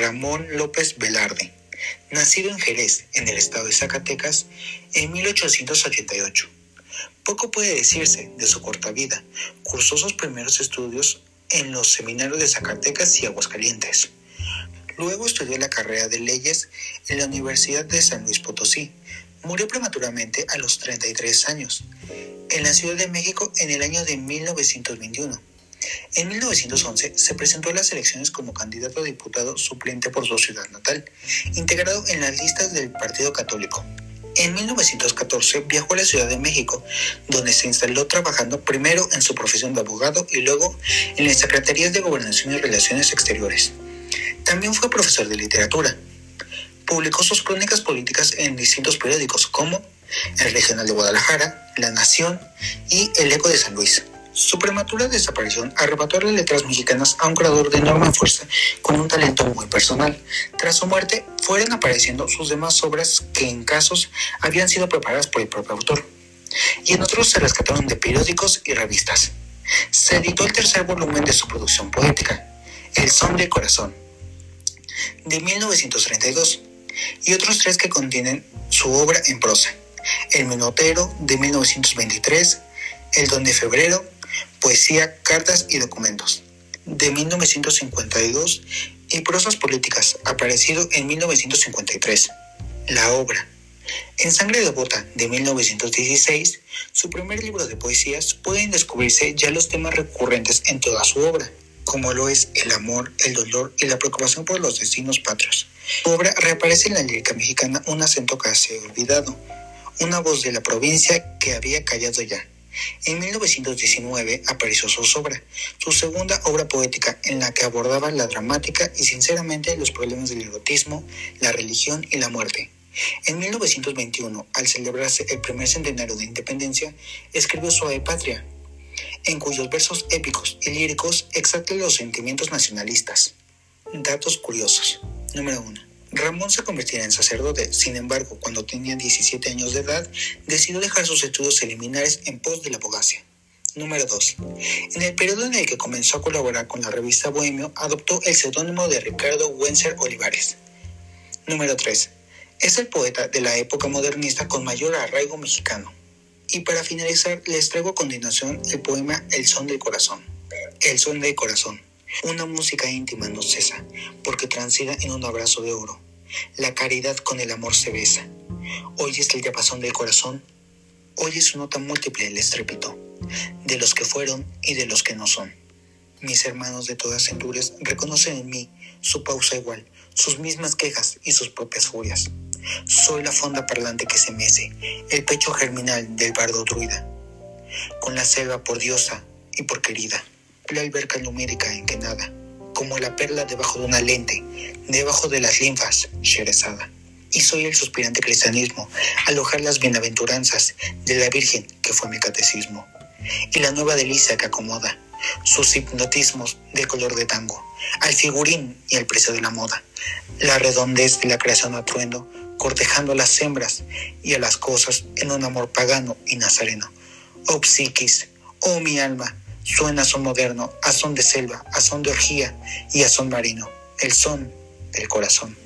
Ramón López Velarde, nacido en Jerez, en el estado de Zacatecas, en 1888. Poco puede decirse de su corta vida. Cursó sus primeros estudios en los seminarios de Zacatecas y Aguascalientes. Luego estudió la carrera de leyes en la Universidad de San Luis Potosí. Murió prematuramente a los 33 años, en la Ciudad de México en el año de 1921. En 1911 se presentó a las elecciones como candidato a diputado suplente por su ciudad natal, integrado en las listas del Partido Católico. En 1914 viajó a la Ciudad de México, donde se instaló trabajando primero en su profesión de abogado y luego en las Secretarías de Gobernación y Relaciones Exteriores. También fue profesor de literatura. Publicó sus crónicas políticas en distintos periódicos como El Regional de Guadalajara, La Nación y El Eco de San Luis. Su prematura desaparición arrebató las letras mexicanas a un creador de enorme fuerza, con un talento muy personal. Tras su muerte, fueron apareciendo sus demás obras que en casos habían sido preparadas por el propio autor, y en otros se rescataron de periódicos y revistas. Se editó el tercer volumen de su producción poética, El Son del Corazón, de 1932, y otros tres que contienen su obra en prosa, El Menotero, de 1923, El Don de Febrero, Poesía, Cartas y Documentos, de 1952 y Prosas Políticas, aparecido en 1953. La obra. En Sangre Devota, de 1916, su primer libro de poesías, pueden descubrirse ya los temas recurrentes en toda su obra, como lo es el amor, el dolor y la preocupación por los destinos patrios. Su obra reaparece en la lírica mexicana un acento casi olvidado, una voz de la provincia que había callado ya en 1919 apareció su obra, su segunda obra poética en la que abordaba la dramática y sinceramente los problemas del erotismo, la religión y la muerte. En 1921, al celebrarse el primer centenario de independencia, escribió Suave Patria, en cuyos versos épicos y líricos exalta los sentimientos nacionalistas. Datos curiosos. Número 1. Ramón se convertirá en sacerdote, sin embargo, cuando tenía 17 años de edad, decidió dejar sus estudios eliminares en pos de la abogacía. Número 2. En el periodo en el que comenzó a colaborar con la revista Bohemio, adoptó el seudónimo de Ricardo Wencer Olivares. Número 3. Es el poeta de la época modernista con mayor arraigo mexicano. Y para finalizar, les traigo a continuación el poema El son del corazón. El son del corazón. Una música íntima no cesa, porque transida en un abrazo de oro. La caridad con el amor se besa. Oyes el diapasón del corazón, oyes su nota múltiple el estrépito, de los que fueron y de los que no son. Mis hermanos de todas centurias reconocen en mí su pausa igual, sus mismas quejas y sus propias furias. Soy la fonda parlante que se mece, el pecho germinal del bardo druida, con la selva por diosa y por querida la alberca que nada, como la perla debajo de una lente, debajo de las linfas, Sherezada. Y soy el suspirante cristianismo, alojar las bienaventuranzas de la Virgen que fue mi catecismo. Y la nueva delicia que acomoda sus hipnotismos de color de tango, al figurín y al precio de la moda, la redondez de la creación atruendo, cortejando a las hembras y a las cosas en un amor pagano y nazareno. Oh psiquis, oh mi alma, Suena son moderno, a son de selva, a son de orgía y a son marino, el son del corazón.